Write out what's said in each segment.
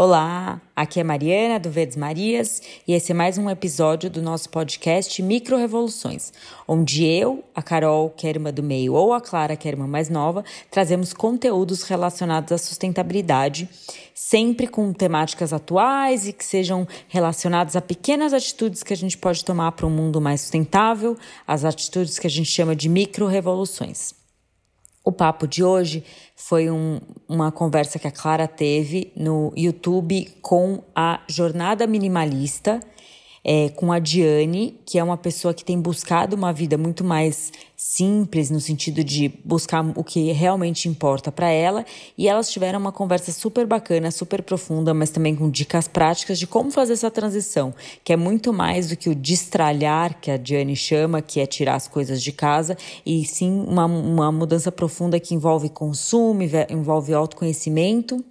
Olá, aqui é Mariana do Verdes Marias e esse é mais um episódio do nosso podcast Micro Revoluções, onde eu, a Carol, que é irmã do meio, ou a Clara, que é irmã mais nova, trazemos conteúdos relacionados à sustentabilidade, sempre com temáticas atuais e que sejam relacionados a pequenas atitudes que a gente pode tomar para um mundo mais sustentável, as atitudes que a gente chama de micro revoluções. O papo de hoje foi um, uma conversa que a Clara teve no YouTube com a Jornada Minimalista é, com a Diane, que é uma pessoa que tem buscado uma vida muito mais simples, no sentido de buscar o que realmente importa para ela. E elas tiveram uma conversa super bacana, super profunda, mas também com dicas práticas de como fazer essa transição, que é muito mais do que o destralhar, que a Diane chama, que é tirar as coisas de casa, e sim uma, uma mudança profunda que envolve consumo, envolve autoconhecimento.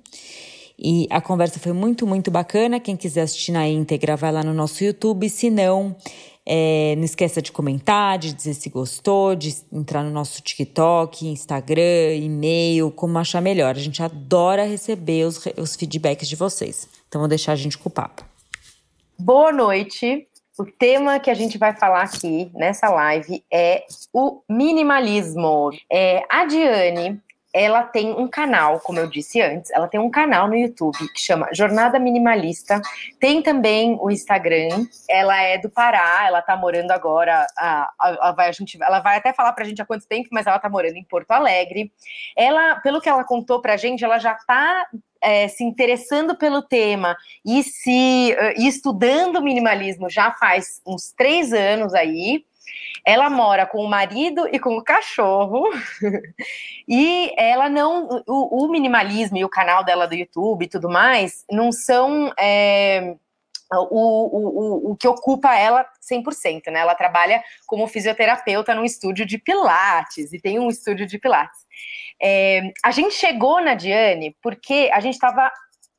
E a conversa foi muito, muito bacana. Quem quiser assistir na íntegra, vai lá no nosso YouTube. Se não, é, não esqueça de comentar, de dizer se gostou, de entrar no nosso TikTok, Instagram, e-mail, como achar melhor. A gente adora receber os, os feedbacks de vocês. Então, vou deixar a gente com o papo. Boa noite. O tema que a gente vai falar aqui nessa live é o minimalismo. É, a Diane ela tem um canal, como eu disse antes, ela tem um canal no YouTube que chama Jornada Minimalista. Tem também o Instagram. Ela é do Pará, ela tá morando agora. A, a, a, vai, a gente, ela vai até falar pra gente há quanto tempo, mas ela tá morando em Porto Alegre. Ela, pelo que ela contou pra gente, ela já tá é, se interessando pelo tema e se uh, estudando minimalismo já faz uns três anos aí. Ela mora com o marido e com o cachorro. e ela não. O, o, minimalismo e o canal dela do YouTube e tudo mais não são. É, o, o, o que ocupa ela 100%, né? Ela trabalha como fisioterapeuta num estúdio de Pilates e tem um estúdio de Pilates. É, a gente chegou na Diane porque a gente estava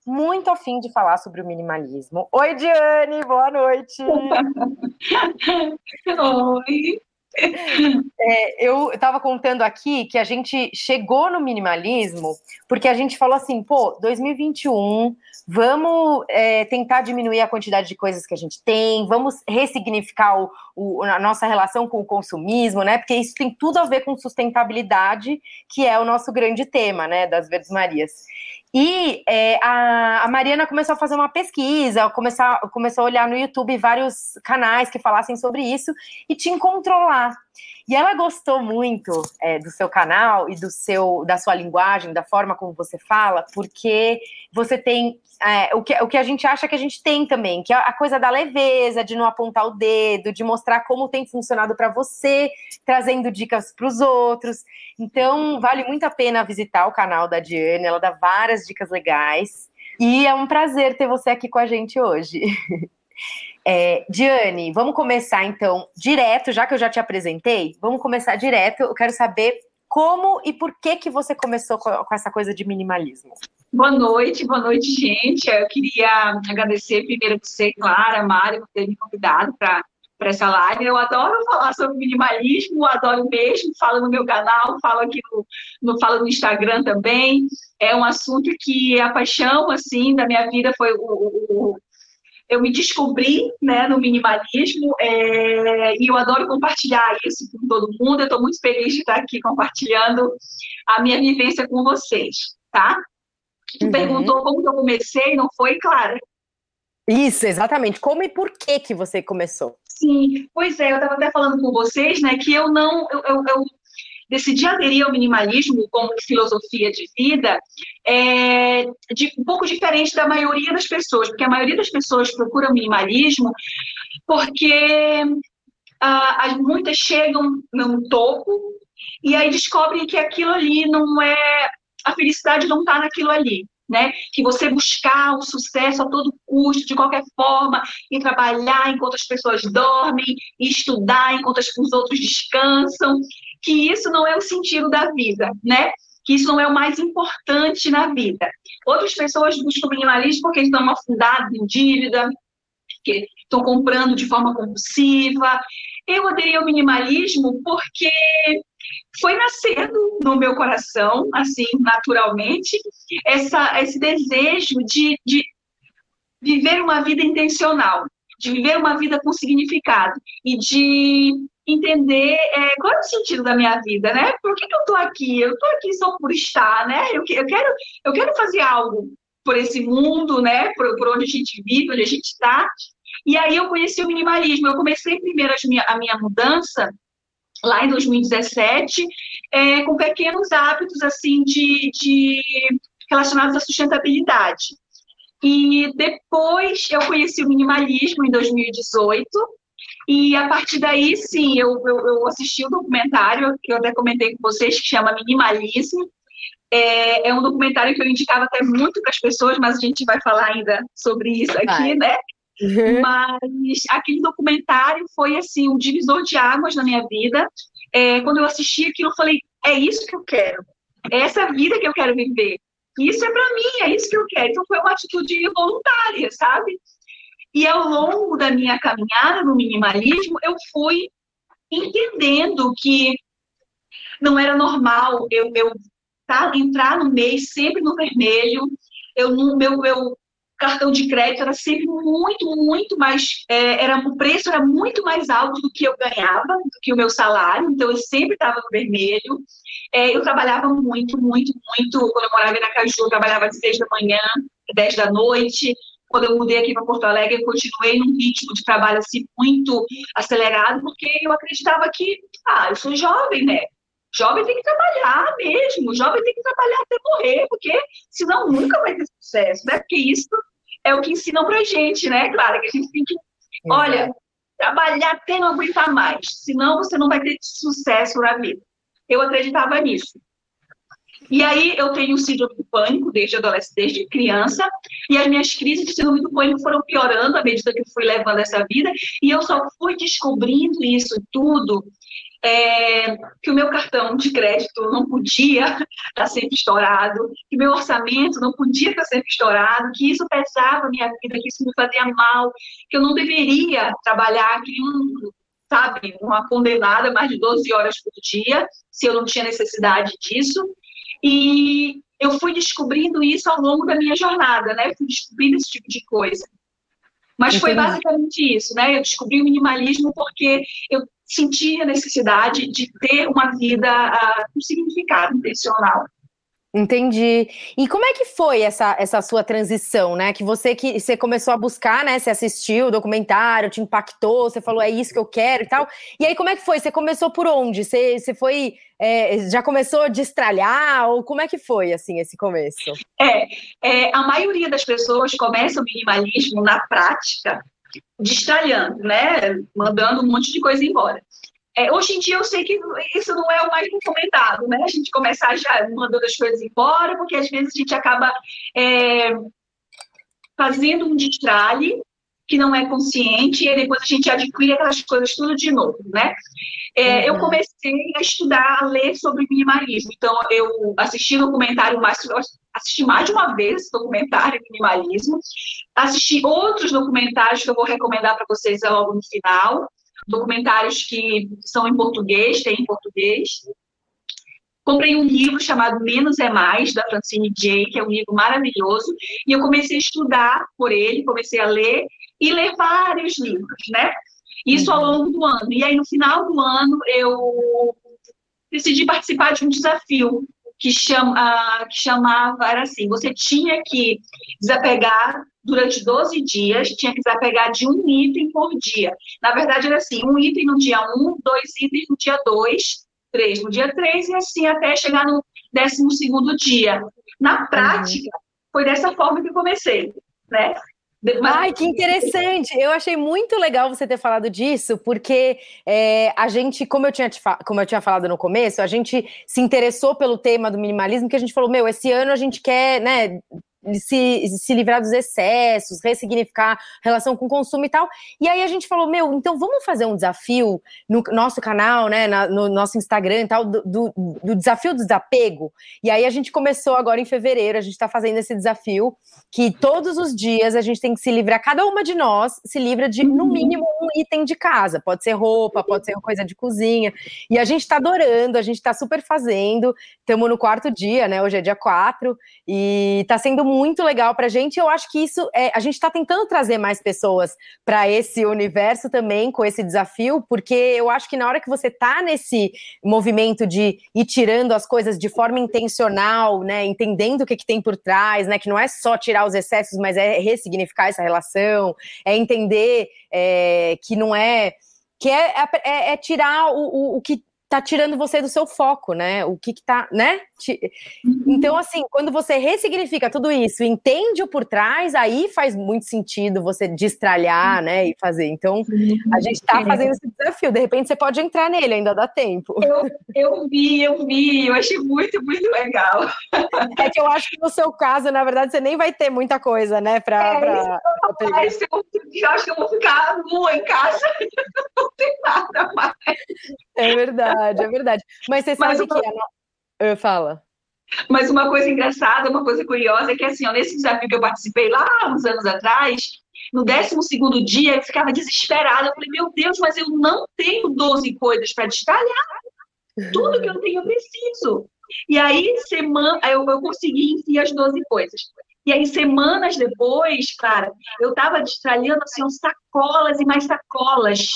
muito afim de falar sobre o minimalismo. Oi, Diane, boa noite. Oi. É, eu estava contando aqui que a gente chegou no minimalismo porque a gente falou assim, pô, 2021, vamos é, tentar diminuir a quantidade de coisas que a gente tem, vamos ressignificar o, o, a nossa relação com o consumismo, né? Porque isso tem tudo a ver com sustentabilidade, que é o nosso grande tema, né, das Verdes Marias. E é, a, a, Mariana começou a fazer uma pesquisa, começou a olhar no YouTube vários canais que falassem sobre isso e te encontrou lá. E ela gostou muito é, do seu canal e do seu, da sua linguagem, da forma como você fala, porque você tem é, o, que, o que a gente acha que a gente tem também, que é a coisa da leveza, de não apontar o dedo, de mostrar como tem funcionado para você, trazendo dicas para os outros. Então, vale muito a pena visitar o canal da Diane, ela dá várias dicas legais. E é um prazer ter você aqui com a gente hoje. É, Diane, vamos começar então direto, já que eu já te apresentei, vamos começar direto. Eu quero saber como e por que que você começou com, com essa coisa de minimalismo. Boa noite, boa noite, gente. Eu queria agradecer primeiro você, Clara, Mário, por ter me convidado para para essa live. Eu adoro falar sobre minimalismo, adoro mesmo, falo no meu canal, falo aqui no, no, falo no Instagram também. É um assunto que a paixão assim da minha vida foi o, o, eu me descobri né, no minimalismo é, e eu adoro compartilhar isso com todo mundo. Eu estou muito feliz de estar aqui compartilhando a minha vivência com vocês, tá? Uhum. perguntou como eu comecei, não foi, Clara? Isso, exatamente. Como e por que que você começou? Sim, pois é, eu estava até falando com vocês, né, que eu não, eu, eu, eu decidi aderir ao minimalismo como filosofia de vida é de, um pouco diferente da maioria das pessoas, porque a maioria das pessoas procura o minimalismo porque ah, as muitas chegam no topo e aí descobrem que aquilo ali não é a felicidade não está naquilo ali. Né? Que você buscar o sucesso a todo custo, de qualquer forma, e trabalhar enquanto as pessoas dormem, e estudar enquanto os outros descansam, que isso não é o sentido da vida, né? Que isso não é o mais importante na vida. Outras pessoas buscam minimalismo porque estão afundados em dívida, que estão comprando de forma compulsiva. Eu aderi ao minimalismo porque foi nascendo no meu coração, assim, naturalmente, essa, esse desejo de, de viver uma vida intencional, de viver uma vida com significado e de entender é, qual é o sentido da minha vida, né? Por que, que eu estou aqui? Eu estou aqui só por estar, né? Eu, eu, quero, eu quero fazer algo por esse mundo, né? Por, por onde a gente vive, onde a gente está. E aí eu conheci o minimalismo. Eu comecei primeiro a minha, a minha mudança lá em 2017, é, com pequenos hábitos assim de, de relacionados à sustentabilidade. E depois eu conheci o minimalismo em 2018. E a partir daí, sim, eu, eu, eu assisti o um documentário que eu até comentei com vocês, que chama Minimalismo. É, é um documentário que eu indicava até muito para as pessoas, mas a gente vai falar ainda sobre isso aqui, vai. né? Uhum. Mas aquele documentário foi assim um divisor de águas na minha vida. É, quando eu assisti aquilo, eu falei: é isso que eu quero, é essa vida que eu quero viver. Isso é para mim, é isso que eu quero. Então foi uma atitude voluntária, sabe? E ao longo da minha caminhada no minimalismo, eu fui entendendo que não era normal eu, eu tá, entrar no mês sempre no vermelho. Eu, meu, meu cartão de crédito era sempre muito, muito mais, é, era, o preço era muito mais alto do que eu ganhava, do que o meu salário, então eu sempre estava no vermelho. É, eu trabalhava muito, muito, muito. Quando eu morava em Aracaju, eu trabalhava de seis da manhã, dez da noite. Quando eu mudei aqui para Porto Alegre, eu continuei num ritmo de trabalho assim muito acelerado, porque eu acreditava que, ah, eu sou jovem, né? Jovem tem que trabalhar mesmo, jovem tem que trabalhar até morrer, porque senão nunca vai ter sucesso, né? Porque isso é o que ensinam pra gente, né? Claro, que a gente tem que, olha, trabalhar até não aguentar mais, senão você não vai ter sucesso na vida. Eu acreditava nisso. E aí eu tenho síndrome do pânico desde adolescente, desde criança, e as minhas crises de síndrome do pânico foram piorando à medida que eu fui levando essa vida, e eu só fui descobrindo isso tudo é, que o meu cartão de crédito não podia estar tá sempre estourado, que meu orçamento não podia estar tá sempre estourado, que isso pesava a minha vida, que isso me fazia mal, que eu não deveria trabalhar que um, sabe, uma condenada mais de 12 horas por dia, se eu não tinha necessidade disso. E eu fui descobrindo isso ao longo da minha jornada, né? fui descobrindo esse tipo de coisa. Mas foi basicamente isso, né? Eu descobri o minimalismo porque eu sentia a necessidade de ter uma vida uh, com significado intencional. Entendi. E como é que foi essa, essa sua transição, né? Que você que você começou a buscar, né? Você assistiu o documentário, te impactou, você falou é isso que eu quero e tal. E aí como é que foi? Você começou por onde? Você, você foi é, já começou a destralhar ou como é que foi assim esse começo? É, é a maioria das pessoas começa o minimalismo na prática destralhando, né? Mandando um monte de coisa embora. É, hoje em dia eu sei que isso não é o mais recomendado, né? A gente começar já mandando as coisas embora, porque às vezes a gente acaba é, fazendo um destralhe que não é consciente e depois a gente adquire aquelas coisas tudo de novo, né? É, uhum. Eu comecei a estudar, a ler sobre minimalismo. Então, eu assisti documentário mais, assisti mais de uma vez esse documentário minimalismo, assisti outros documentários que eu vou recomendar para vocês logo no final documentários que são em português, tem em português. Comprei um livro chamado Menos é Mais, da Francine Jay, que é um livro maravilhoso, e eu comecei a estudar por ele, comecei a ler, e ler vários livros, né? Isso ao longo do ano. E aí, no final do ano, eu decidi participar de um desafio que, chama, que chamava, era assim, você tinha que desapegar durante 12 dias, tinha que desapegar de um item por dia. Na verdade, era assim, um item no dia 1, dois itens no dia 2, três no dia 3, e assim até chegar no 12 dia. Na prática, uhum. foi dessa forma que eu comecei, né? Ai, que interessante! Eu achei muito legal você ter falado disso, porque é, a gente, como eu, tinha como eu tinha falado no começo, a gente se interessou pelo tema do minimalismo, que a gente falou, meu, esse ano a gente quer, né, se, se livrar dos excessos, ressignificar relação com o consumo e tal. E aí a gente falou, meu, então vamos fazer um desafio no nosso canal, né, na, no nosso Instagram e tal, do, do, do, desafio do desapego. E aí a gente começou agora em fevereiro, a gente está fazendo esse desafio que todos os dias a gente tem que se livrar, cada uma de nós se livra de, no uhum. mínimo, um item de casa. Pode ser roupa, pode ser coisa de cozinha. E a gente está adorando, a gente está super fazendo. Estamos no quarto dia, né, hoje é dia 4, e está sendo muito legal pra gente. Eu acho que isso é, a gente está tentando trazer mais pessoas para esse universo também com esse desafio, porque eu acho que na hora que você tá nesse movimento de ir tirando as coisas de forma intencional, né, entendendo o que, que tem por trás, né, que não é só tirar os excessos, mas é ressignificar essa relação, é entender é, que não é que é, é, é tirar o, o, o, que tá tirando você do seu foco, né? O que que tá, né? Então, assim, quando você ressignifica tudo isso, entende o por trás, aí faz muito sentido você destralhar, né? E fazer. Então, a gente tá fazendo esse desafio. De repente, você pode entrar nele, ainda dá tempo. Eu, eu vi, eu vi, eu achei muito, muito legal. É que eu acho que no seu caso, na verdade, você nem vai ter muita coisa, né? Pra, é, pra, pra. Eu, eu acho que eu vou ficar nua em casa, não tem nada mais. É verdade, é verdade. Mas você sabe Mas que. A... Fala. Mas uma coisa engraçada, uma coisa curiosa é que, assim, ó, nesse desafio que eu participei lá uns anos atrás, no 12 dia eu ficava desesperada. Eu falei, meu Deus, mas eu não tenho 12 coisas para destalhar. Tudo que eu tenho eu preciso. E aí, semana, eu, eu consegui enfiar as 12 coisas. E aí, semanas depois, cara, eu estava destralhando assim, sacolas e mais sacolas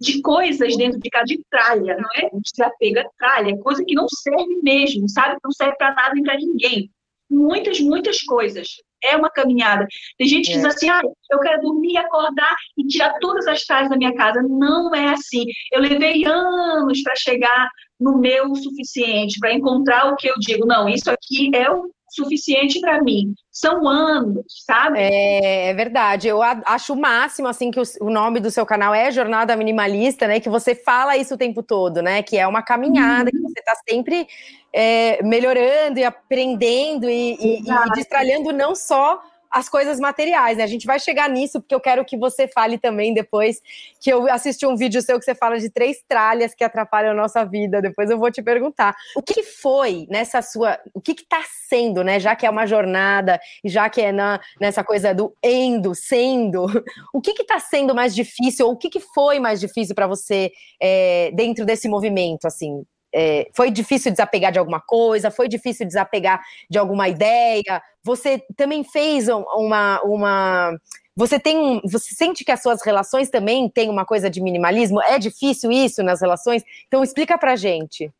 de coisas dentro de casa, de tralha, não é? Desapego é tralha, coisa que não serve mesmo, sabe? Não serve para nada nem para ninguém. Muitas, muitas coisas. É uma caminhada. Tem gente que é. diz assim, ah, eu quero dormir, acordar e tirar todas as tralhas da minha casa. Não é assim. Eu levei anos para chegar no meu suficiente, para encontrar o que eu digo. Não, isso aqui é o suficiente para mim. São anos, sabe? É, é, verdade. Eu acho o máximo, assim, que o, o, nome do seu canal é Jornada Minimalista, né? Que você fala isso o tempo todo, né? Que é uma caminhada, uhum. que você está sempre é, melhorando e aprendendo e, e, e destralhando não só as coisas materiais, né? A gente vai chegar nisso, porque eu quero que você fale também depois, que eu assisti um vídeo seu que você fala de três tralhas que atrapalham a nossa vida. Depois eu vou te perguntar. O que foi nessa sua. O que está sendo, né? Já que é uma jornada, já que é na, nessa coisa do endo, sendo, o que está sendo mais difícil, ou o que, que foi mais difícil para você é, dentro desse movimento, assim? É, foi difícil desapegar de alguma coisa? Foi difícil desapegar de alguma ideia? Você também fez uma. uma você tem você sente que as suas relações também têm uma coisa de minimalismo? É difícil isso nas relações? Então explica pra gente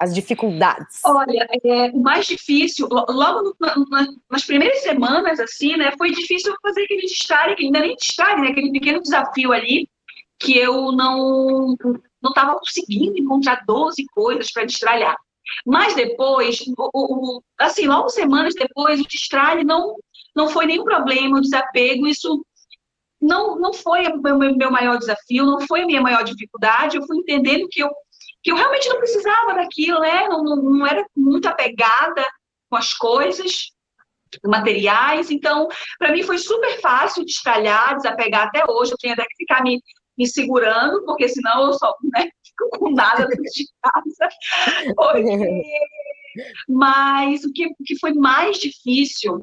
as dificuldades. Olha, é, o mais difícil, logo no, na, nas primeiras semanas, assim, né, foi difícil fazer aquele destaque, ainda nem destaque, né, aquele pequeno desafio ali, que eu não não estava conseguindo encontrar 12 coisas para destralhar. Mas depois, o, o, assim, logo semanas depois, o destralhe não, não foi nenhum problema, o desapego, isso não, não foi o meu, meu maior desafio, não foi a minha maior dificuldade, eu fui entendendo que eu, que eu realmente não precisava daquilo, né? Não, não, não era muito apegada com as coisas, materiais, então, para mim foi super fácil destralhar, desapegar até hoje, eu tenho até que ficar me me segurando, porque senão eu só né, com nada dentro de casa. Porque... Mas o que, o que foi mais difícil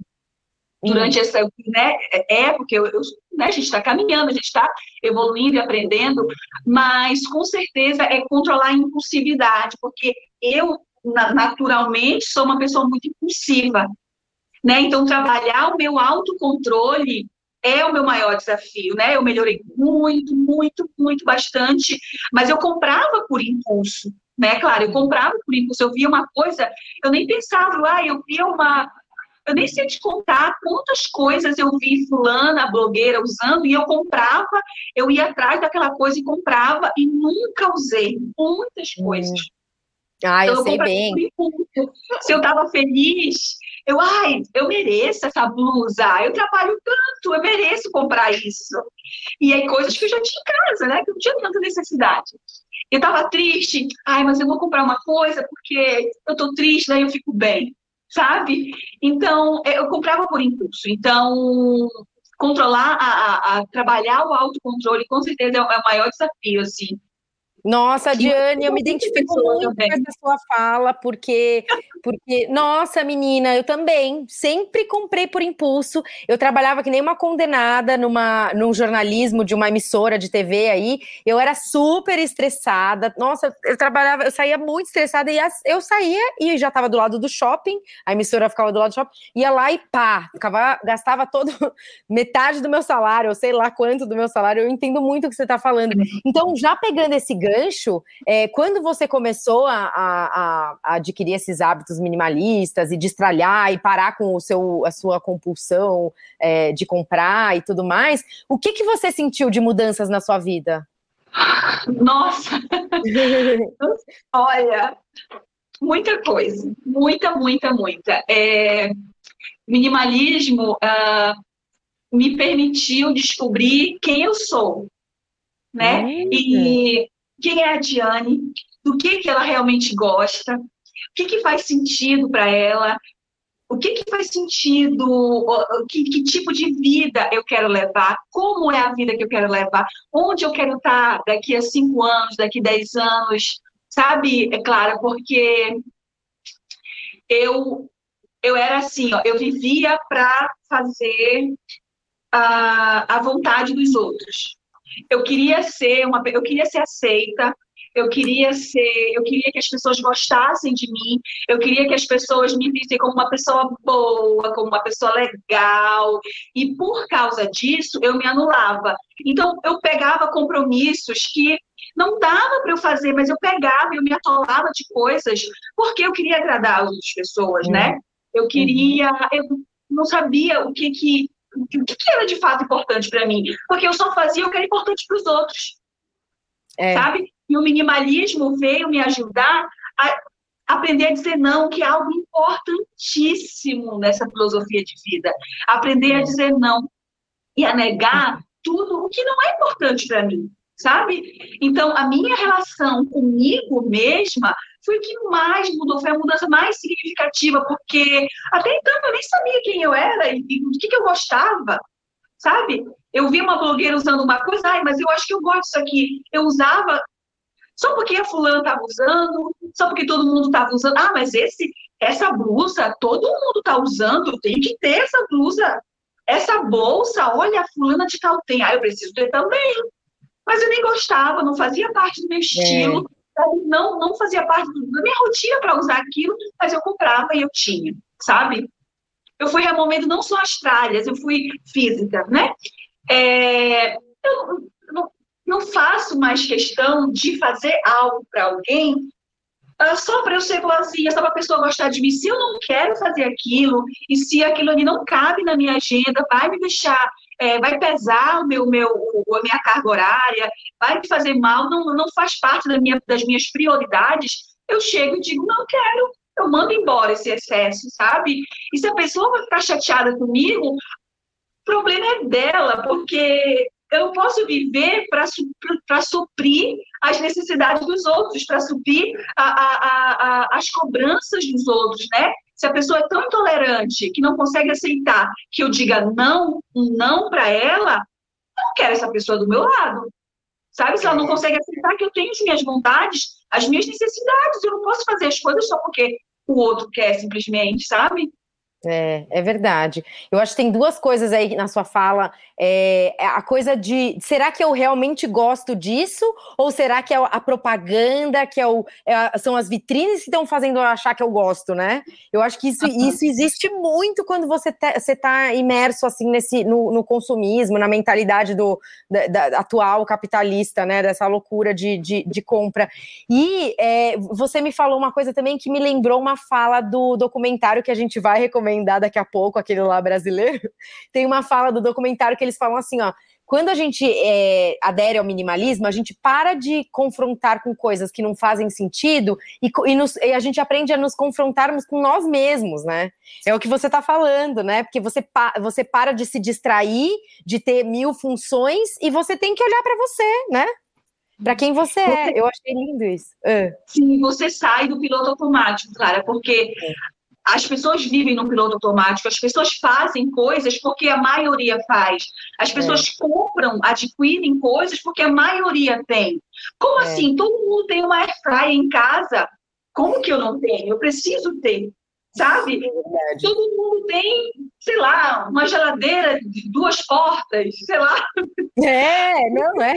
durante essa né, época, eu, eu, né, a gente está caminhando, a gente está evoluindo e aprendendo, mas com certeza é controlar a impulsividade, porque eu, naturalmente, sou uma pessoa muito impulsiva. Né? Então, trabalhar o meu autocontrole é o meu maior desafio, né? Eu melhorei muito, muito, muito, bastante, mas eu comprava por impulso, né? Claro, eu comprava por impulso, eu via uma coisa, eu nem pensava, ah, eu via uma. Eu nem sei te contar quantas coisas eu vi fulana, blogueira, usando, e eu comprava, eu ia atrás daquela coisa e comprava, e nunca usei muitas coisas. Hum. Ah, então, eu, eu sei bem. Se eu estava feliz, eu, ai, eu mereço essa blusa, eu trabalho tanto, eu mereço comprar isso. E aí, coisas que eu já tinha em casa, né? Que eu não tinha tanta necessidade. Eu estava triste, ai, mas eu vou comprar uma coisa porque eu estou triste, daí eu fico bem, sabe? Então, é, eu comprava por impulso. Então, controlar, a, a, a trabalhar o autocontrole, com certeza é o, é o maior desafio, assim, Nossa, Diane, eu me identifico muito com essa sua fala, porque, porque, nossa, menina, eu também sempre comprei por impulso. Eu trabalhava que nem uma condenada numa, num jornalismo de uma emissora de TV aí. Eu era super estressada. Nossa, eu trabalhava, eu saía muito estressada e eu saía e já estava do lado do shopping. A emissora ficava do lado do shopping, ia lá e pá, ficava, gastava todo metade do meu salário, ou sei lá quanto do meu salário. Eu entendo muito o que você está falando. Então, já pegando esse ganho gancho, é, quando você começou a, a, a, adquirir esses hábitos minimalistas e destralhar e parar com o seu, a sua compulsão é, de comprar e tudo mais, o que, que você sentiu de mudanças na sua vida? Nossa! Olha, muita coisa, muita, muita, muita. É, minimalismo uh, me permitiu descobrir quem eu sou, né? E quem é a Diane, do que, que ela realmente gosta, o que, que faz sentido para ela, o que, que faz sentido, que, que, tipo de vida eu quero levar, como é a vida que eu quero levar, onde eu quero estar daqui a cinco anos, daqui a dez anos, sabe, é claro, porque eu eu era assim, ó, eu vivia para fazer a, a vontade dos outros eu queria ser uma, eu queria ser aceita, eu queria ser, eu queria que as pessoas gostassem de mim, eu queria que as pessoas me vissem como uma pessoa boa, como uma pessoa legal, e por causa disso eu me anulava. Então eu pegava compromissos que não dava para eu fazer, mas eu pegava e eu me atolava de coisas porque eu queria agradar as outras pessoas, né? Uhum. Eu queria, eu não sabia o que que o que, que era de fato importante para mim, porque eu só fazia o que era importante para os outros, é. sabe? E o minimalismo veio me ajudar a aprender a dizer não, que é algo importantíssimo nessa filosofia de vida. Aprender a dizer não e a negar tudo o que não é importante para mim, sabe? Então, a minha relação comigo mesma foi o que mais mudou, foi a mudança mais significativa, porque até então eu nem sabia quem eu era e, do que, que eu gostava, sabe? Eu vi uma blogueira usando uma coisa, ai, mas eu acho que eu gosto disso aqui. Eu usava só porque a fulana estava usando, só porque todo mundo estava usando. Ah, mas esse, essa blusa, todo mundo está usando, tenho que ter essa blusa. Essa bolsa, olha, a fulana de tal tem. Ah, eu preciso ter também. Mas eu nem gostava, não fazia parte do meu estilo. É não, não fazia parte da minha rotina para usar aquilo, mas eu comprava e eu tinha, sabe? Eu fui removendo não só as tralhas, eu fui física, né? É, eu não, não faço mais questão de fazer algo para alguém uh, só para eu ser boazinha, só para a pessoa gostar de mim. Se eu não quero fazer aquilo, e se aquilo ali não cabe na minha agenda, vai me deixar é, vai pesar o meu, meu, a minha carga horária, vai me fazer mal, não, não faz parte da minha, das minhas prioridades, eu chego e digo, não quero, eu mando embora esse excesso, sabe? E se a pessoa vai ficar chateada comigo, o problema é dela, porque eu posso viver para suprir as necessidades dos outros, para suprir a, a, a, as cobranças dos outros, né? Se a pessoa é tão intolerante que não consegue aceitar que eu diga não, um não para ela, eu não quero essa pessoa do meu lado. Sabe? Se ela não consegue aceitar que eu tenho as minhas vontades, as minhas necessidades, eu não posso fazer as coisas só porque o outro quer simplesmente, sabe? É, é verdade. Eu acho que tem duas coisas aí na sua fala. É, é, a coisa de será que eu realmente gosto disso? Ou será que é a propaganda, que é o, é, são as vitrines que estão fazendo eu achar que eu gosto, né? Eu acho que isso, uhum. isso existe muito quando você está imerso assim nesse no, no, consumismo, na mentalidade do da, da, atual capitalista, né? Dessa loucura de, de, de compra. E é, você me falou uma coisa também que me lembrou uma fala do documentário que a gente vai recomendar recomendar daqui a pouco, aquele lá brasileiro, tem uma fala do documentário que eles falam assim, ó, quando a gente é, adere ao minimalismo, a gente para de confrontar com coisas que não fazem sentido e, e, nos, e, a gente aprende a nos confrontarmos com nós mesmos, né? É o que você está falando, né? Porque você, pa, você para de se distrair, de ter mil funções e você tem que olhar para você, né? Para quem você é. Eu achei lindo isso. Uh. Sim, você sai do piloto automático, Clara, porque as pessoas vivem no piloto automático, as pessoas fazem coisas porque a maioria faz. As pessoas é. compram, adquirem coisas porque a maioria tem. Como é. assim? Todo mundo tem uma airfryer em casa. Como que eu não tenho? Eu preciso ter sabe? É Todo mundo tem, sei lá, uma geladeira de duas portas, sei lá. É, não é.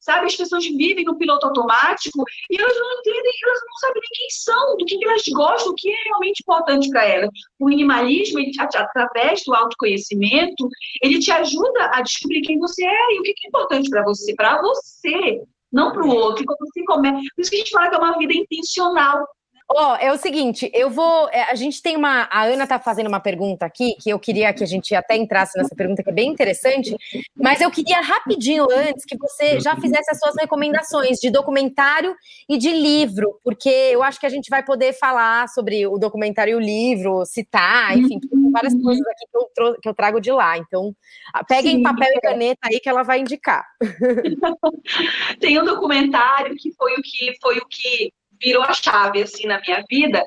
Sabe, as pessoas vivem no piloto automático e elas não entendem, elas não sabem nem quem são, do que, elas gostam, o que é realmente importante para elas. O minimalismo, ele, através do autoconhecimento, ele te ajuda a descobrir quem você é e o que é importante para você, para você, não para o outro. E quando você começa, por isso que a gente fala que é uma vida intencional. Ó, oh, é o seguinte, eu vou. É, a gente tem uma. A Ana tá fazendo uma pergunta aqui, que eu queria que a gente até entrasse nessa pergunta, que é bem interessante, mas eu queria rapidinho antes que você já fizesse as suas recomendações de documentário e de livro, porque eu acho que a gente vai poder falar sobre o documentário e o livro, citar, enfim, tem várias uhum. coisas aqui que eu, que eu trago de lá. Então, peguem Sim, papel e caneta aí que ela vai indicar. tem um documentário que foi o que foi o que virou a chave assim na minha vida,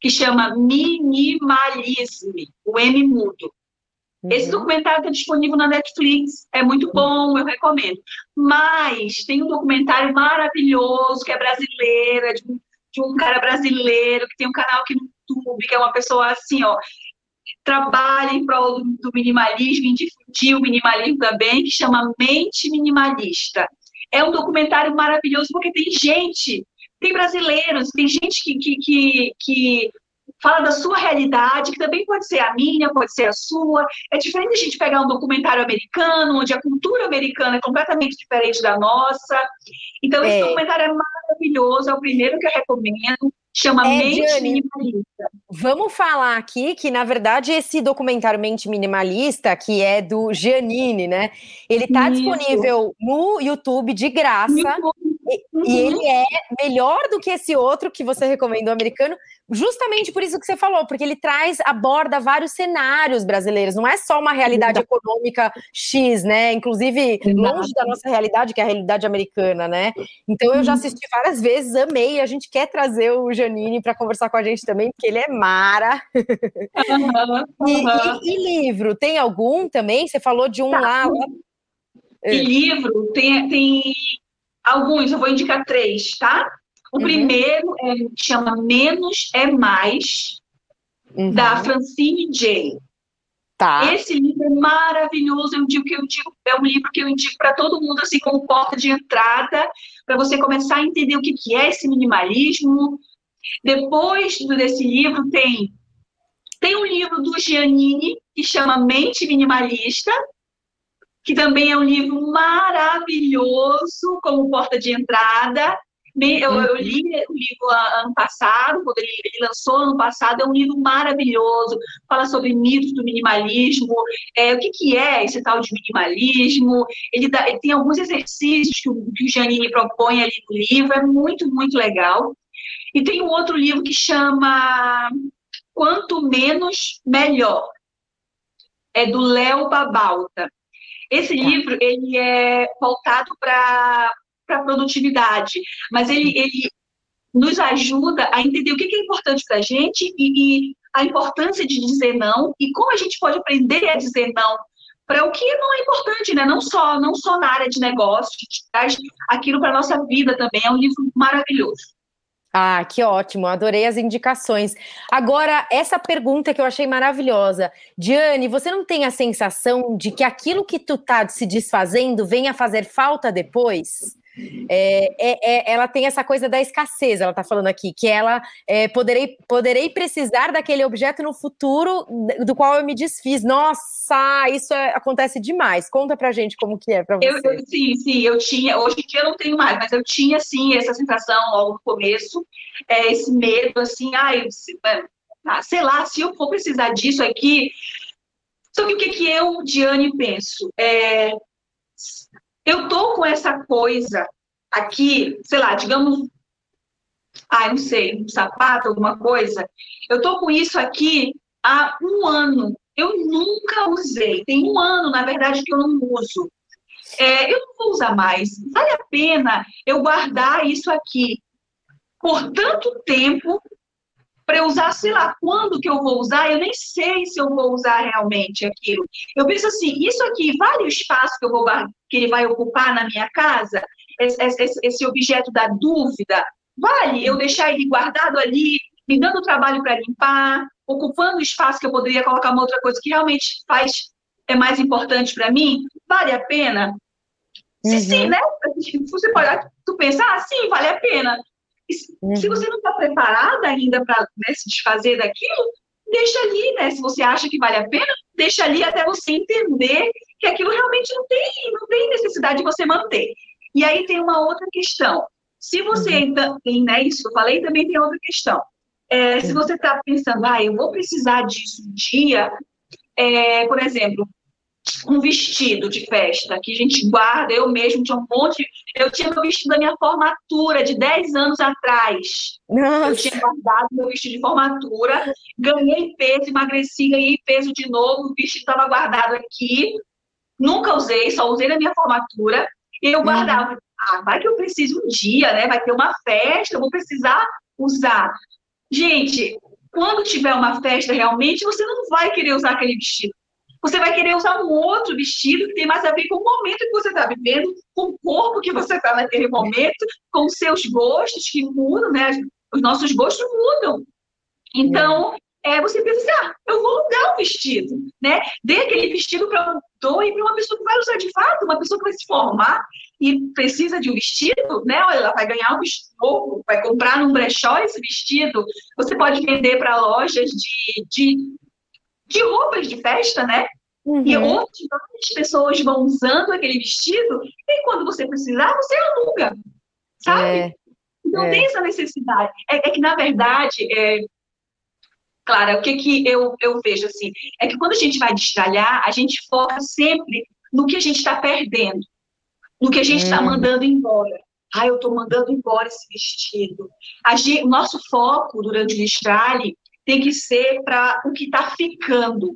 que chama Minimalismo, o M mudo. Uhum. Esse documentário está disponível na Netflix, é muito bom, eu recomendo. Mas tem um documentário maravilhoso que é brasileiro, é de um, de um cara brasileiro que tem um canal aqui no YouTube, que é uma pessoa assim, ó, trabalha em prol do, do minimalismo, em difundir o minimalismo também, que chama Mente Minimalista. É um documentário maravilhoso porque tem gente tem brasileiros, tem gente que, que, que, que fala da sua realidade, que também pode ser a minha, pode ser a sua. É diferente a gente pegar um documentário americano, onde a cultura americana é completamente diferente da nossa. Então, esse é. documentário é maravilhoso, é o primeiro que eu recomendo. Chama é, Mente Minimalista. Vamos falar aqui que, na verdade, esse documentário Mente Minimalista, que é do Giannini, né? Ele está disponível no YouTube de graça. YouTube. E, uhum. e, ele é melhor do que esse outro que você recomendou americano, justamente por isso que você falou, porque ele traz, aborda vários cenários brasileiros, não é só uma realidade econômica X, né? Inclusive, longe da nossa realidade, que é a realidade americana, né? Então eu já uhum. assisti várias vezes, amei, a gente quer trazer o Janine para conversar com a gente também, porque ele é mara. Uhum, e, e, e, livro, tem algum também? Você falou de um tá. lá. lá... E livro, tem, tem Alguns, eu vou indicar três, tá? O uhum. primeiro é, chama Menos é Mais, uhum. da Francine J. Tá. Esse livro é maravilhoso, eu digo que eu digo, é um livro que eu indico para todo mundo, assim, como porta de entrada, para você começar a entender o que, que é esse minimalismo. Depois desse livro tem, tem um livro do Giannini, que chama Mente Minimalista, que também é um livro maravilhoso como porta de entrada. Eu, eu li o livro ano passado, quando ele, ele, lançou ano passado, é um livro maravilhoso, fala sobre mitos do minimalismo, é, o que, que é esse tal de minimalismo, ele, dá, ele tem alguns exercícios que o, que o Janine propõe ali no livro, é muito, muito legal. E tem um outro livro que chama Quanto Menos, Melhor, é do Léo Babalta. Esse tá. livro ele é voltado para a produtividade, mas ele, ele nos ajuda a entender o que é importante para a gente e, e a importância de dizer não e como a gente pode aprender a dizer não para o que não é importante, né? Não só, não só na área de negócio, a traz aquilo para nossa vida também. É um livro maravilhoso. Ah, que ótimo, adorei as indicações. Agora, essa pergunta que eu achei maravilhosa. Diane, você não tem a sensação de que aquilo que tu tá se desfazendo venha fazer falta depois? É, é, é, ela tem essa coisa da escassez, ela está falando aqui, que ela é, poderei, poderei precisar daquele objeto no futuro do qual eu me desfiz. Nossa, isso é, acontece demais. Conta pra gente como que é pra você. Eu, sim, sim, eu tinha, hoje em dia eu não tenho mais, mas eu tinha sim essa sensação logo no começo, é, esse medo, assim, ai, é, ah, sei lá, se eu for precisar disso aqui. Só que o que, que eu, Diane, penso? É, eu tô com essa coisa aqui, sei lá, digamos, ah, não sei, um sapato, alguma coisa. Eu tô com isso aqui há um ano. Eu nunca usei. Tem um ano, na verdade, que eu não uso. É, eu não vou usar mais. Vale a pena eu guardar isso aqui por tanto tempo para eu usar, sei lá, quando que eu vou usar, eu nem sei se eu vou usar realmente aquilo. Eu penso assim, isso aqui vale o espaço que eu vou que ele vai ocupar na minha casa? Esse, esse, esse objeto da dúvida, vale eu deixar ele guardado ali, me dando trabalho para limpar, ocupando o espaço que eu poderia colocar uma outra coisa que realmente faz é mais importante para mim? Vale a pena? Se uhum. sim, né? Você pode tu pensar, ah, sim, vale a pena. Uhum. Se você não está preparada ainda para né, se desfazer daquilo, deixa ali, né? Se você acha que vale a pena, deixa ali até você entender que aquilo realmente não tem, não tem necessidade de você manter. E aí tem uma outra questão. Se você uhum. tem, né, isso eu falei, também tem outra questão. É, se você está pensando, ah, eu vou precisar disso um dia, é, por exemplo, um vestido de festa que a gente guarda, eu mesmo tinha um monte. Eu tinha meu vestido da minha formatura de 10 anos atrás. Nossa. Eu tinha guardado meu vestido de formatura, ganhei peso, emagreci, ganhei peso de novo, o vestido estava guardado aqui. Nunca usei, só usei na minha formatura. E eu guardava. Ah, vai que eu preciso um dia, né? Vai ter uma festa, eu vou precisar usar. Gente, quando tiver uma festa realmente, você não vai querer usar aquele vestido você vai querer usar um outro vestido que tem mais a ver com o momento que você está vivendo, com o corpo que você está naquele momento, com os seus gostos que mudam, né? Os nossos gostos mudam. Então, é, você pensa assim, ah, eu vou alugar um vestido, né? Dê aquele vestido para doe para uma pessoa que vai usar de fato, uma pessoa que vai se formar e precisa de um vestido, né? Ela vai ganhar um vestido novo, vai comprar num brechó esse vestido. Você pode vender para lojas de, de de roupas de festa, né? Uhum. E onde várias pessoas vão usando aquele vestido, e quando você precisar, você aluga, sabe? É. Não é. tem essa necessidade. É, é, que, na verdade, é... Clara, o que, que eu, eu vejo assim? É que quando a gente vai destralhar, a gente foca sempre no que a gente está perdendo, no que a gente está uhum. mandando embora. Ah, eu estou mandando embora esse vestido. Gente, o nosso foco durante o destralhe tem que ser para o que está ficando.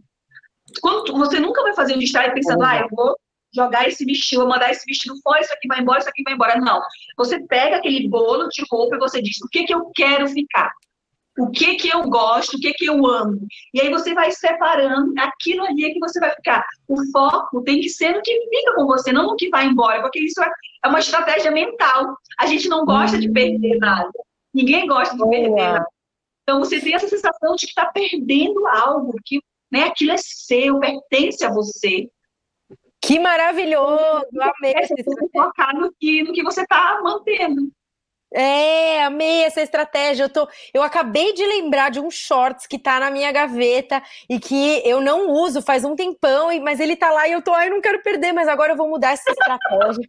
Quando, você nunca vai fazer um destaque pensando, ah, eu vou jogar esse vestido, vou mandar esse vestido fora, isso aqui vai embora, isso aqui vai embora. Não. Você pega aquele bolo de roupa e você diz, o que, que eu quero ficar? O que que eu gosto, o que que eu amo. E aí você vai separando aquilo ali é que você vai ficar. O foco tem que ser no que fica com você, não no que vai embora, porque isso é, é uma estratégia mental. A gente não gosta de perder nada. Ninguém gosta de perder nada. Então, você tem essa sensação de que está perdendo algo, que né, aquilo é seu, pertence a você. Que maravilhoso! Amei essa focar no que, no que você está mantendo. É, amei essa estratégia. Eu, tô, eu acabei de lembrar de um shorts que tá na minha gaveta e que eu não uso faz um tempão, mas ele tá lá e eu tô, ai, não quero perder, mas agora eu vou mudar essa estratégia.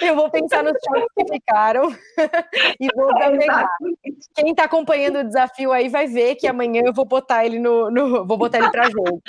Eu vou pensar nos shorts que ficaram e vou pegar. Quem está acompanhando o desafio aí vai ver que amanhã eu vou botar ele no, no vou botar ele para jogo.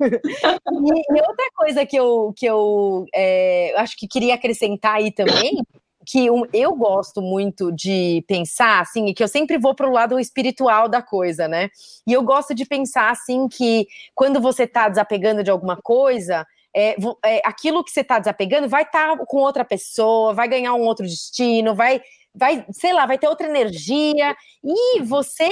E, outra coisa que eu que eu é, acho que queria acrescentar aí também que eu gosto muito de pensar assim, e que eu sempre vou para o lado espiritual da coisa, né? E eu gosto de pensar assim que quando você está desapegando de alguma coisa, é, é, aquilo que você está desapegando vai estar tá com outra pessoa, vai ganhar um outro destino, vai, vai, sei lá, vai ter outra energia. E você,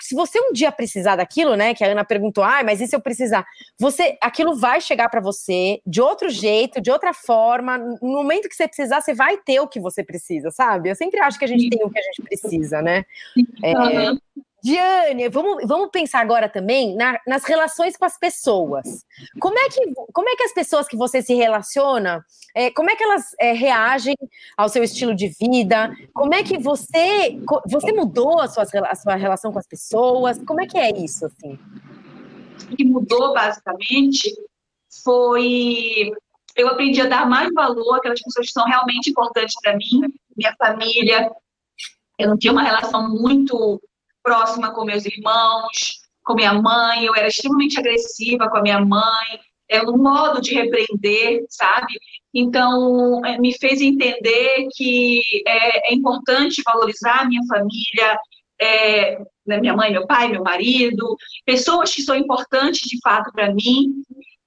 se você um dia precisar daquilo, né? Que a Ana perguntou, ah, mas e se eu precisar? Você, aquilo vai chegar para você de outro jeito, de outra forma. No momento que você precisar, você vai ter o que você precisa, sabe? Eu sempre acho que a gente tem o que a gente precisa, né? É, Diane, vamos, vamos pensar agora também na, nas relações com as pessoas. Como é, que, como é que as pessoas que você se relaciona, é, como é que elas é, reagem ao seu estilo de vida? Como é que você você mudou a sua, a sua relação com as pessoas? Como é que é isso, assim? O que mudou, basicamente, foi... Eu aprendi a dar mais valor àquelas pessoas que são realmente importantes para mim, minha família. Eu não tinha uma relação muito próxima com meus irmãos, com minha mãe, eu era extremamente agressiva com a minha mãe, é um modo de repreender, sabe? Então, é, me fez entender que é, é importante valorizar a minha família, é, né, minha mãe, meu pai, meu marido, pessoas que são importantes de fato para mim.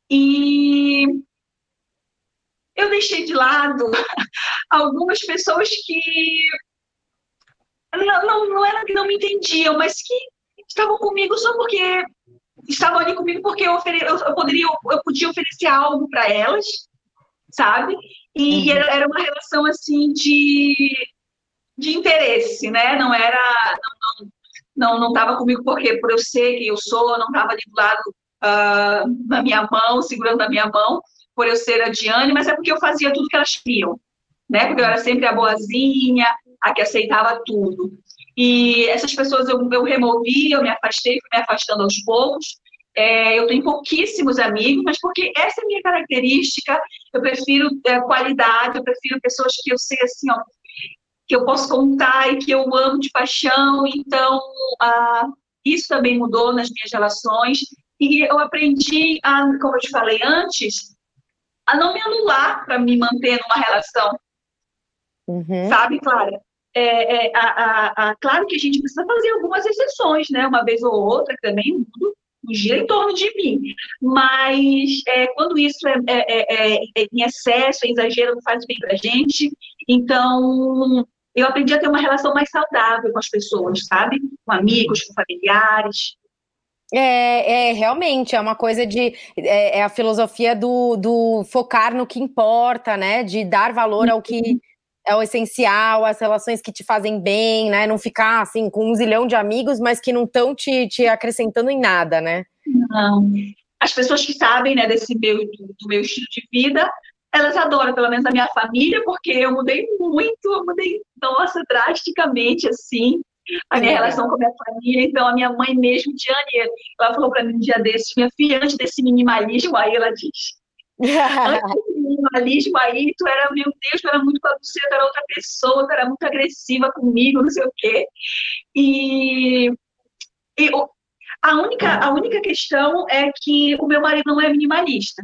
E eu deixei de lado algumas pessoas que não, não, não era que não me entendiam, mas que estavam comigo só porque estavam ali comigo porque eu, ofere... eu, eu poderia, eu podia oferecer algo para elas, sabe? E uhum. era, era, uma relação assim de, de interesse, né? Não era, não, não, não estava comigo porque por eu ser quem eu sou, não estava ali do lado uh, na minha mão, segurando a minha mão, por eu ser a Diane, mas é porque eu fazia tudo que elas queriam, né? Porque eu era sempre a boazinha, a que aceitava tudo. E essas pessoas eu, eu removi, eu me afastei, fui me afastando aos poucos. É, eu tenho pouquíssimos amigos, mas porque essa é a minha característica, eu prefiro é, qualidade, eu prefiro pessoas que eu sei assim, ó, que eu posso contar e que eu amo de paixão. Então, ah, isso também mudou nas minhas relações. E eu aprendi, a, como eu te falei antes, a não me anular para me manter numa relação. Uhum. Sabe, Clara? É, é, a, a, a, claro que a gente precisa fazer algumas exceções, né? Uma vez ou outra, que também mudo, gira em torno de mim. Mas é, quando isso é, é, é, é, em excesso, é exagero, não faz bem para a gente. Então, eu aprendi a ter uma relação mais saudável com as pessoas, sabe? Com amigos, com familiares. É, é, realmente, é uma coisa de. É, é, a filosofia do, do focar no que importa, né? De dar valor ao que uhum. É o essencial, as relações que te fazem bem, né? Não ficar assim com um zilhão de amigos, mas que não estão te, te acrescentando em nada, né? Não. As pessoas que sabem, né, desse meu, do, meu estilo de vida, elas adoram, pelo menos a minha família, porque eu mudei muito, eu mudei, nossa, drasticamente, assim a minha relação com a minha família. Então, a minha mãe mesmo, Diane, ela falou para mim um dia desses, minha filha, antes desse minimalismo, aí ela diz. antes minimalismo aí, tu era, meu Deus, tu era muito bagunceira, tu era outra pessoa, tu era muito agressiva comigo, não sei o quê. E, e a, única, a única questão é que o meu marido não é minimalista.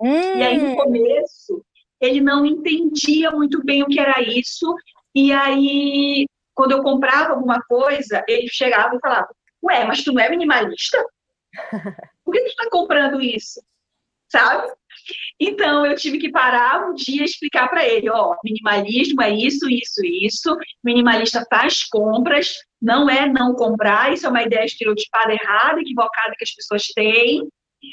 Hum. E aí, no hum. começo, ele não entendia muito bem o que era isso, e aí quando eu comprava alguma coisa, ele chegava e falava: Ué, mas tu não é minimalista? Por que tu está comprando isso? Sabe? Então eu tive que parar um dia e explicar para ele: Ó, minimalismo é isso, isso, isso. Minimalista faz compras, não é não comprar. Isso é uma ideia estereotipada errada, equivocada que as pessoas têm.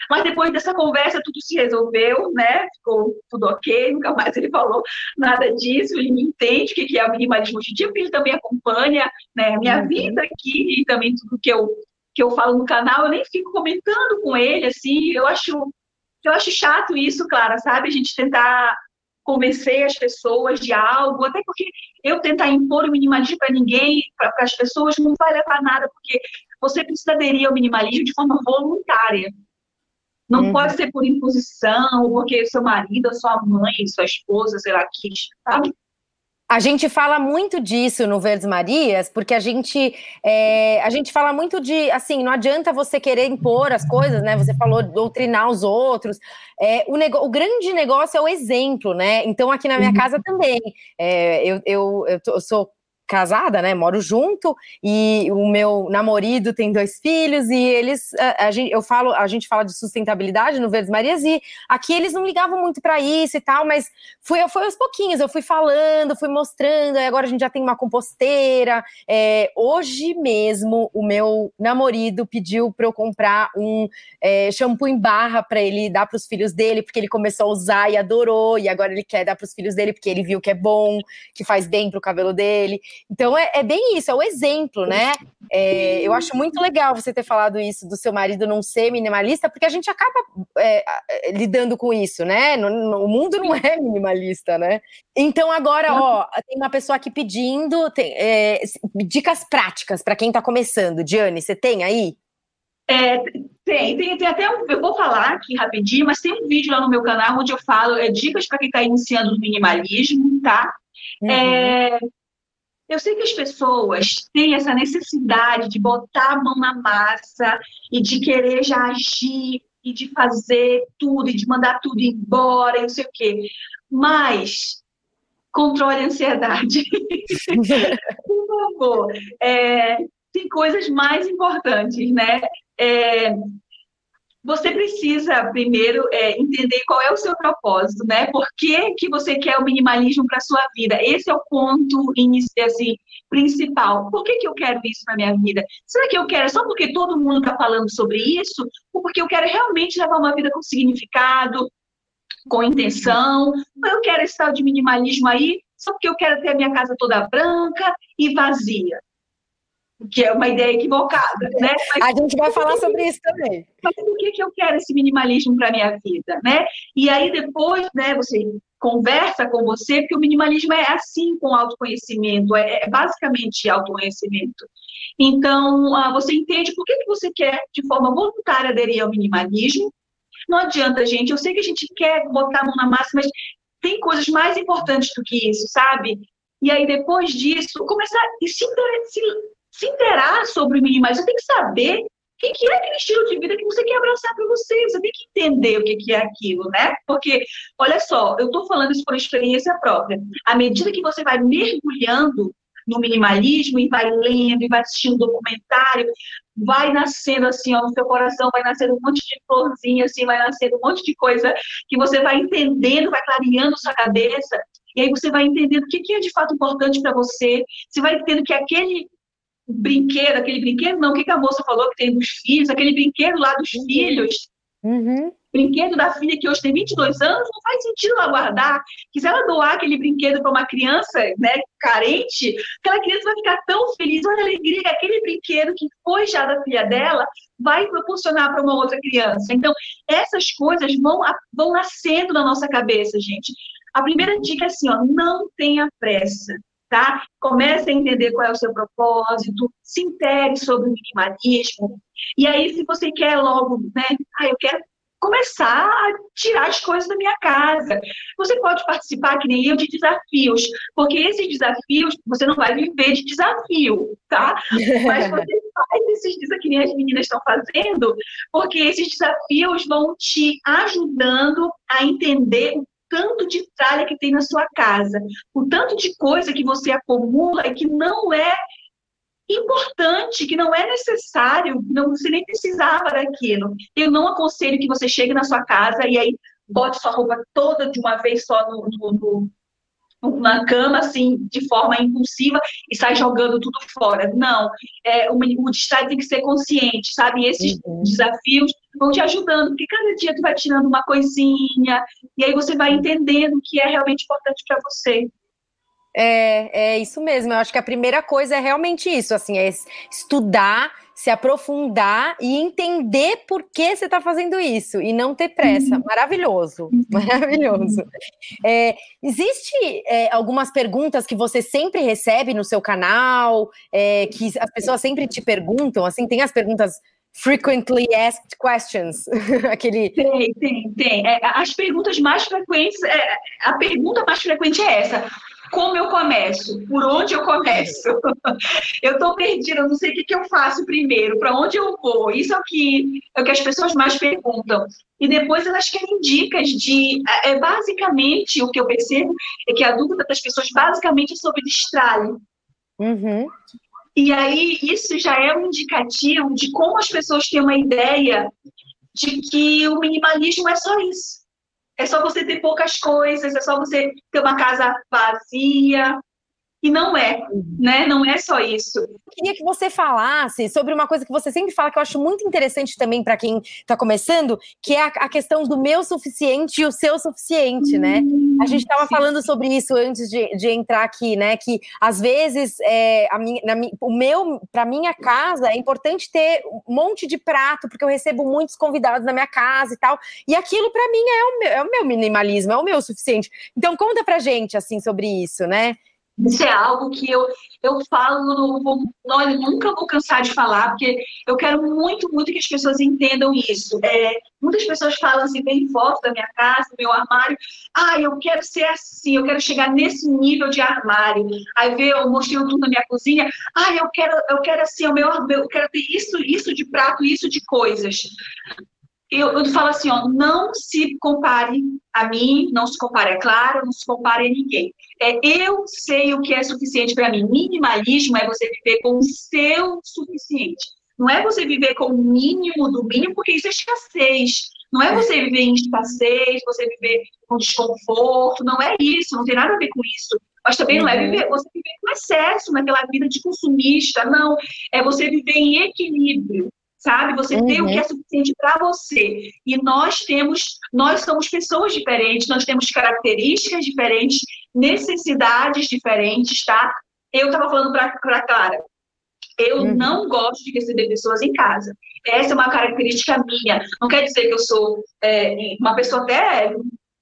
Mas depois dessa conversa, tudo se resolveu, né? Ficou tudo ok, nunca mais ele falou nada disso, ele me entende o que é o minimalismo hoje em dia, porque ele também acompanha né, a minha uhum. vida aqui e também tudo que eu, que eu falo no canal, eu nem fico comentando com ele, assim, eu acho, eu acho chato isso, Clara, sabe? A gente tentar convencer as pessoas de algo, até porque eu tentar impor o minimalismo para ninguém, para as pessoas, não vai levar a nada, porque você precisa aderir ao minimalismo de forma voluntária. Não uhum. pode ser por imposição, ou porque seu marido, sua mãe, sua esposa, sei lá, quis, sabe? A gente fala muito disso no Verdes Marias, porque a gente é, a gente fala muito de assim, não adianta você querer impor as coisas, né? Você falou doutrinar os outros. É, o, o grande negócio é o exemplo, né? Então, aqui na minha uhum. casa também. É, eu, eu, eu, tô, eu sou casada, né? Moro junto e o meu namorado tem dois filhos e eles, a, a, gente, eu falo, a gente fala de sustentabilidade no Verdes Marias e aqui eles não ligavam muito para isso e tal, mas foi, foi aos pouquinhos, eu fui falando, fui mostrando, e agora a gente já tem uma composteira. É, hoje mesmo o meu namorado pediu para eu comprar um é, shampoo em barra para ele dar para os filhos dele, porque ele começou a usar e adorou e agora ele quer dar para os filhos dele porque ele viu que é bom, que faz bem para o cabelo dele. Então é, é, bem isso, é o exemplo, né? É, eu acho muito legal você ter falado isso do seu marido não ser minimalista, porque a gente acaba é, lidando com isso, né? No, no, o mundo não é minimalista, né? Então agora, ó, tem uma pessoa aqui pedindo tem, é, dicas práticas para quem está começando. Diane, você tem aí? É, tem, tem, tem até um, eu vou falar aqui rapidinho, mas tem um vídeo lá no meu canal onde eu falo é, dicas para quem está iniciando no minimalismo, tá? Uhum. É, eu sei que as pessoas têm essa necessidade de botar a mão na massa e de querer já agir e de fazer tudo e de mandar tudo embora e não sei o quê. Mas controle a ansiedade. Por favor. É, tem coisas mais importantes, né? É, você precisa primeiro é, entender qual é o seu propósito, né? Por que, que você quer o minimalismo para sua vida? Esse é o ponto assim, principal. Por que, que eu quero isso para minha vida? Será que eu quero só porque todo mundo está falando sobre isso? Ou porque eu quero realmente levar uma vida com significado, com intenção? Ou eu quero esse tal de minimalismo aí só porque eu quero ter a minha casa toda branca e vazia? Que é uma ideia equivocada, né? Mas, a gente vai falar sobre isso também. Mas por que, que eu quero esse minimalismo para minha vida, né? E aí depois, né, você conversa com você, porque o minimalismo é assim com autoconhecimento, é, é basicamente autoconhecimento. Então, ah, você entende por que, que você quer, de forma voluntária, aderir ao minimalismo. Não adianta, gente, eu sei que a gente quer botar a mão na massa, mas tem coisas mais importantes do que isso, sabe? E aí, depois disso, começar a se, se se interar sobre o minimalismo, você tem que saber o que, é aquele estilo de vida que você quer abraçar para você. Você tem que entender o que, é aquilo, né? Porque, olha só, eu estou falando isso por experiência própria. À medida que você vai mergulhando no minimalismo e vai lendo e vai assistindo documentário, vai nascendo assim, ó, no seu coração, vai nascendo um monte de florzinha, assim, vai nascendo um monte de coisa que você vai entendendo, vai clareando sua cabeça, e aí você vai entendendo o que, que é de fato importante para você, você vai entendendo que aquele brinquedo, aquele brinquedo, não, o que, que a moça falou que tem dos filhos, aquele brinquedo lá dos uhum. filhos, uhum. brinquedo da filha que hoje tem 22 anos, não faz sentido ela guardar. Quiser ela doar aquele brinquedo para uma criança né, carente, aquela criança vai ficar tão feliz, olha a alegria, aquele brinquedo que foi já da filha dela vai proporcionar para uma outra criança. Então, essas coisas vão, vão nascendo na nossa cabeça, gente. A primeira dica é assim, ó, não tenha pressa tá? Comece a entender qual é o seu propósito, se intere sobre o minimalismo. E aí, se você quer logo, né? Ah, eu quero começar a tirar as coisas da minha casa. Você pode participar, que nem eu, de desafios, porque esses desafios, você não vai viver de desafio, tá? Mas você faz esses desafios que nem as meninas estão fazendo, porque esses desafios vão te ajudando a entender o tanto de tralha que tem na sua casa, o tanto de coisa que você acumula e que não é importante, que não é necessário, não, você nem precisava daquilo. Eu não aconselho que você chegue na sua casa e aí bote sua roupa toda de uma vez só no, no, no na cama, assim, de forma impulsiva e sai jogando tudo fora. Não, é, o, o destaque tem que ser consciente, sabe? Esses uhum. desafios vão te ajudando, porque cada dia tu vai tirando uma coisinha, e aí você vai entendendo o que é realmente importante para você. É, é isso mesmo. Eu acho que a primeira coisa é realmente isso, assim, é estudar se aprofundar e entender por que você está fazendo isso e não ter pressa. Uhum. Maravilhoso, uhum. maravilhoso. É, existe é, algumas perguntas que você sempre recebe no seu canal, é, que as pessoas sempre te perguntam, assim, tem as perguntas frequently asked questions, aquele... Tem, tem, tem. É, as perguntas mais frequentes, é, a pergunta mais frequente é essa, como eu começo? Por onde eu começo? eu estou perdida, eu não sei o que, que eu faço primeiro, para onde eu vou? Isso é o, que, é o que as pessoas mais perguntam. E depois elas querem dicas de. É, é, basicamente, o que eu percebo é que a dúvida das pessoas basicamente é sobre destralhe. Uhum. E aí, isso já é um indicativo de como as pessoas têm uma ideia de que o minimalismo é só isso é só você ter poucas coisas, é só você ter uma casa vazia, e não é, né? Não é só isso. Eu queria que você falasse sobre uma coisa que você sempre fala que eu acho muito interessante também para quem está começando, que é a, a, questão do meu suficiente e o seu suficiente, né? A gente estava falando sobre isso antes de, de, entrar aqui, né? Que às vezes é, a minha, na, o meu, para minha casa, é importante ter um monte de prato, porque eu recebo muitos convidados na minha casa e tal. E aquilo para mim é o, meu, é o meu minimalismo, é o meu suficiente. Então conta pra gente assim sobre isso, né? Isso é algo que eu, eu falo, não, nunca vou cansar de falar, porque eu quero muito, muito que as pessoas entendam isso. É, muitas pessoas falam assim, vem foto da minha casa, do meu armário, ah, eu quero ser assim, eu quero chegar nesse nível de armário. Aí vê, eu mostrei tudo na minha cozinha, ah, eu quero, eu quero assim, o meu, eu quero ter isso, isso de prato, isso de coisas eu, eu falo assim, ó, não se compare a mim, não se compare a Clara, não se compare a ninguém. É, eu sei o que é suficiente para mim. Minimalismo é você viver com o seu suficiente. Não é você viver com o mínimo do mínimo, porque isso é escassez. Não é você viver em escassez, você viver com desconforto, não é isso, não tem nada a ver com isso. Mas também uhum. não é uhum. viver, você viver com excesso, naquela vida de consumista, não. É você viver em equilíbrio, sabe? Você uhum. ter o que é uhum. suficiente para você. E nós temos, nós somos pessoas diferentes, nós temos características diferentes, necessidades diferentes, tá? Eu estava falando para a Clara, eu uhum. não gosto de receber pessoas em casa. Essa é uma característica minha. Não quer dizer que eu sou é, uma pessoa até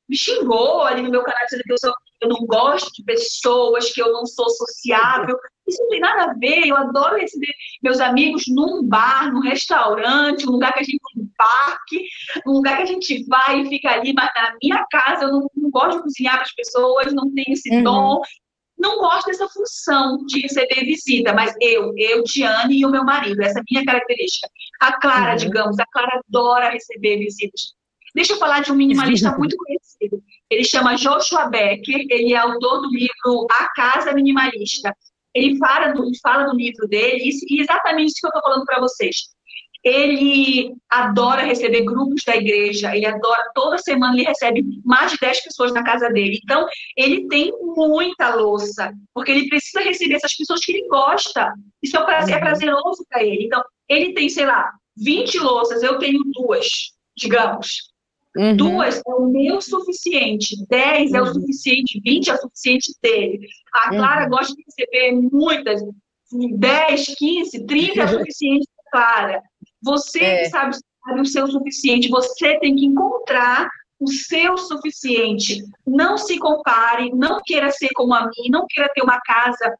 me xingou ali no meu canal dizendo que eu, sou, eu não gosto de pessoas, que eu não sou sociável. Isso não tem nada a ver. Eu adoro receber meus amigos num bar, num restaurante, num lugar que a gente um parque, num lugar que a gente vai e fica ali, mas na minha casa eu não, não gosto de cozinhar para as pessoas, não tenho esse uhum. dom não gosto dessa função de receber visita, mas eu, eu, Diane e o meu marido, essa é a minha característica. A Clara, uhum. digamos, a Clara adora receber visitas. Deixa eu falar de um minimalista muito conhecido. Ele chama Joshua Becker, ele é autor do livro A Casa Minimalista. Ele fala do, fala do livro dele, e exatamente isso que eu estou falando para vocês ele adora receber grupos da igreja, ele adora, toda semana ele recebe mais de 10 pessoas na casa dele. Então, ele tem muita louça, porque ele precisa receber essas pessoas que ele gosta. Isso é, prazer, é uhum. prazeroso para ele. Então, ele tem, sei lá, 20 louças, eu tenho duas, digamos. Uhum. Duas é o meu suficiente, 10 uhum. é o uhum. suficiente, 20 é o suficiente dele. A Clara uhum. gosta de receber muitas, 10, 15, 30 é o suficiente Clara. Você é. que sabe o seu suficiente, você tem que encontrar o seu suficiente. Não se compare, não queira ser como a mim, não queira ter uma casa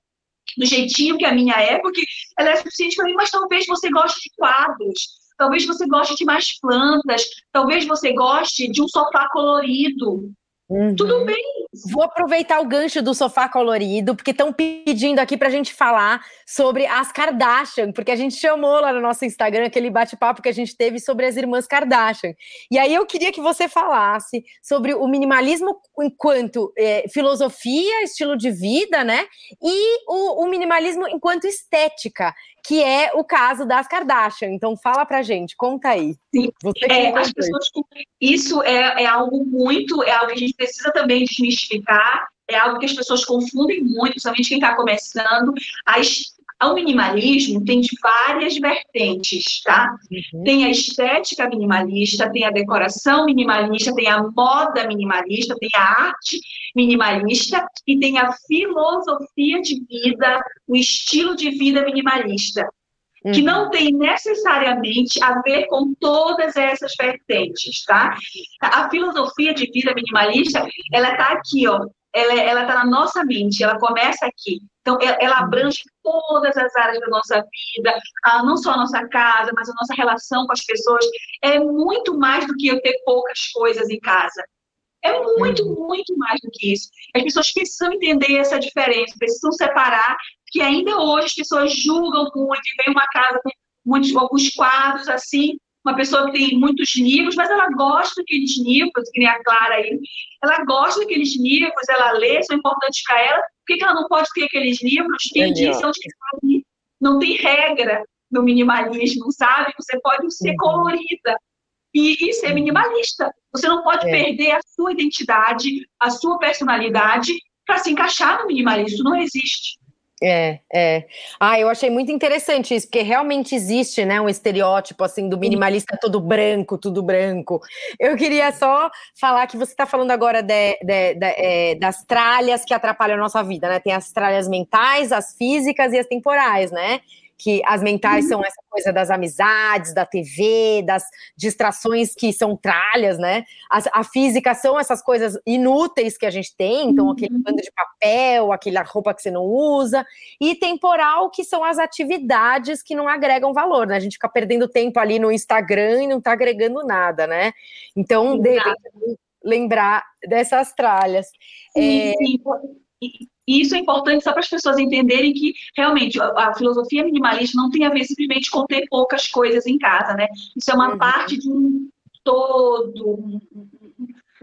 do jeitinho que a minha é, porque ela é suficiente para mim, mas talvez você goste de quadros, talvez você goste de mais plantas, talvez você goste de um sofá colorido, Uhum. Tudo bem. Vou aproveitar o gancho do sofá colorido, porque estão pedindo aqui para a gente falar sobre as Kardashian, porque a gente chamou lá no nosso Instagram aquele bate-papo que a gente teve sobre as irmãs Kardashian. E aí eu queria que você falasse sobre o minimalismo enquanto é, filosofia, estilo de vida, né? E o, o minimalismo enquanto estética que é o caso das Kardashian. Então fala pra gente, conta aí. Sim. É, as pessoas, isso é, é algo muito, é algo que a gente precisa também desmistificar, é algo que as pessoas confundem muito, principalmente quem está começando. As, o minimalismo tem várias vertentes, tá? Uhum. Tem a estética minimalista, tem a decoração minimalista, tem a moda minimalista, tem a arte minimalista e tem a filosofia de vida, o estilo de vida minimalista. Uhum. Que não tem necessariamente a ver com todas essas vertentes, tá? A filosofia de vida minimalista, ela está aqui, ó, ela está na nossa mente, ela começa aqui. Então, ela abrange todas as áreas da nossa vida, não só a nossa casa, mas a nossa relação com as pessoas. É muito mais do que eu ter poucas coisas em casa. É muito, uhum. muito mais do que isso. As pessoas precisam entender essa diferença, precisam separar, que ainda hoje as pessoas julgam muito, e vem uma casa com muitos, alguns quadros assim, uma pessoa que tem muitos livros, mas ela gosta daqueles livros, que nem a Clara aí, ela gosta daqueles livros, ela lê, são importantes para ela, por que ela não pode ter aqueles livros? Quem disse onde que sabe? Não tem regra no minimalismo, sabe? Você pode ser uhum. colorida e, e, ser minimalista. Você não pode é. perder a sua identidade, a sua personalidade para se encaixar no minimalismo. Isso não existe. É, é. Ah, eu achei muito interessante isso, porque realmente existe, né, um estereótipo assim do minimalista todo branco, tudo branco. Eu queria só falar que você está falando agora de, de, de, é, das tralhas que atrapalham a nossa vida, né? Tem as tralhas mentais, as físicas e as temporais, né? Que as mentais uhum. são essa coisa das amizades, da TV, das distrações que são tralhas, né? A, a, física são essas coisas inúteis que a gente tem, então aquele uhum. bando de papel, aquela roupa que você não usa, e temporal, que são as atividades que não agregam valor, né? A gente fica perdendo tempo ali no Instagram e não tá agregando nada, né? Então, de repente, lembrar dessas tralhas. Sim, é... sim. E isso é importante só para as pessoas entenderem que, realmente, a, a, filosofia minimalista não tem a ver simplesmente com ter poucas coisas em casa, né? Isso é uma uhum. parte de um todo, um,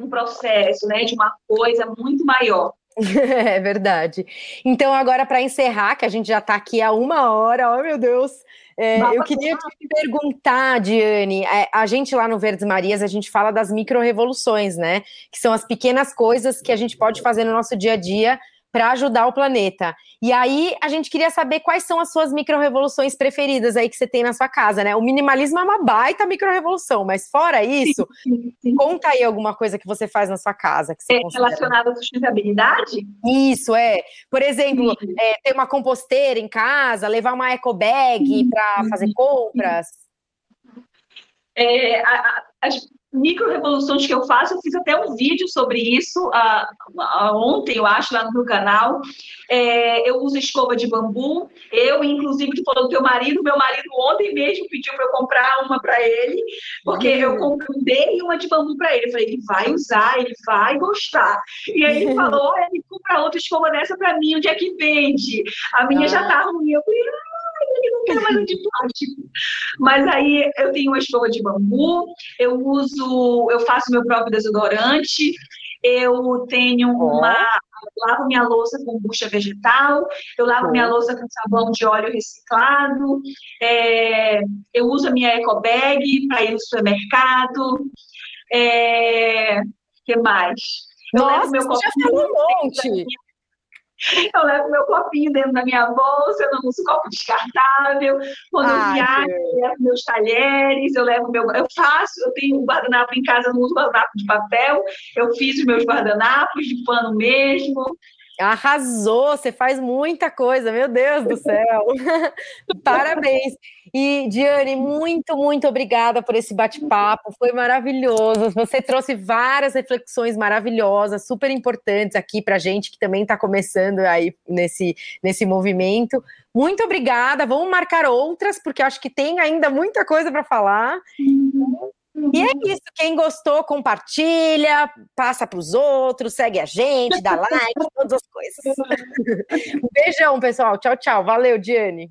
um processo, né? De uma coisa muito maior. É verdade. Então, agora, para encerrar, que a gente já está aqui há uma hora, oh meu Deus, é, eu queria te perguntar, Diane, é, a gente lá no Verdes Marias, a gente fala das micro-revoluções, né? Que são as pequenas coisas que a gente pode fazer no nosso dia a dia para ajudar o planeta. E aí a gente queria saber quais são as suas micro-revoluções preferidas aí que você tem na sua casa, né? O minimalismo é uma baita micro-revolução, mas fora isso, sim, sim, sim. conta aí alguma coisa que você faz na sua casa. Que é relacionada à sustentabilidade? Isso, é. Por exemplo, é, ter uma composteira em casa, levar uma eco bag para fazer compras. É, a, a, as micro-revoluções que eu faço, eu fiz até um vídeo sobre isso uh, uh, ontem, eu acho, lá no meu canal. É, eu uso escova de bambu. Eu, inclusive, tu falou do teu marido, meu marido ontem mesmo pediu para eu comprar uma para ele, porque uhum. eu comprei uma de bambu para ele. Eu falei, ele vai usar, ele vai gostar. E aí ele falou, olha, ele compra outra escova dessa para mim, onde é que vende? A minha ah. já tá ruim. Eu falei, ah, ele não quer mais um de plástico. Mas aí eu tenho uma escova de bambu, eu uso, eu faço meu próprio desodorante, eu tenho uma. Eu lavo minha louça com bucha vegetal, eu lavo minha louça com sabão de óleo reciclado, é, eu uso a minha eco bag para ir no supermercado. É, que mais? Eu Nossa, meu já falou um monte. Eu levo meu copinho dentro da minha bolsa, eu não uso copo descartável. Quando eu viajo, eu levo meus talheres, eu levo meu. Eu faço, eu tenho um guardanapo em casa, eu não uso guardanapo de papel, eu fiz os meus guardanapos de pano mesmo. Arrasou, você faz muita coisa, meu Deus do céu. Parabéns. E, Diane, muito, muito obrigada por esse bate-papo, foi maravilhoso. Você trouxe várias reflexões maravilhosas, super importantes aqui para gente que também está começando aí nesse, nesse movimento. Muito obrigada. Vamos marcar outras, porque acho que tem ainda muita coisa para falar. Uhum. E é isso. Quem gostou, compartilha, passa para os outros, segue a gente, dá like, todas as coisas. Um beijão, pessoal. Tchau, tchau. Valeu, Diane.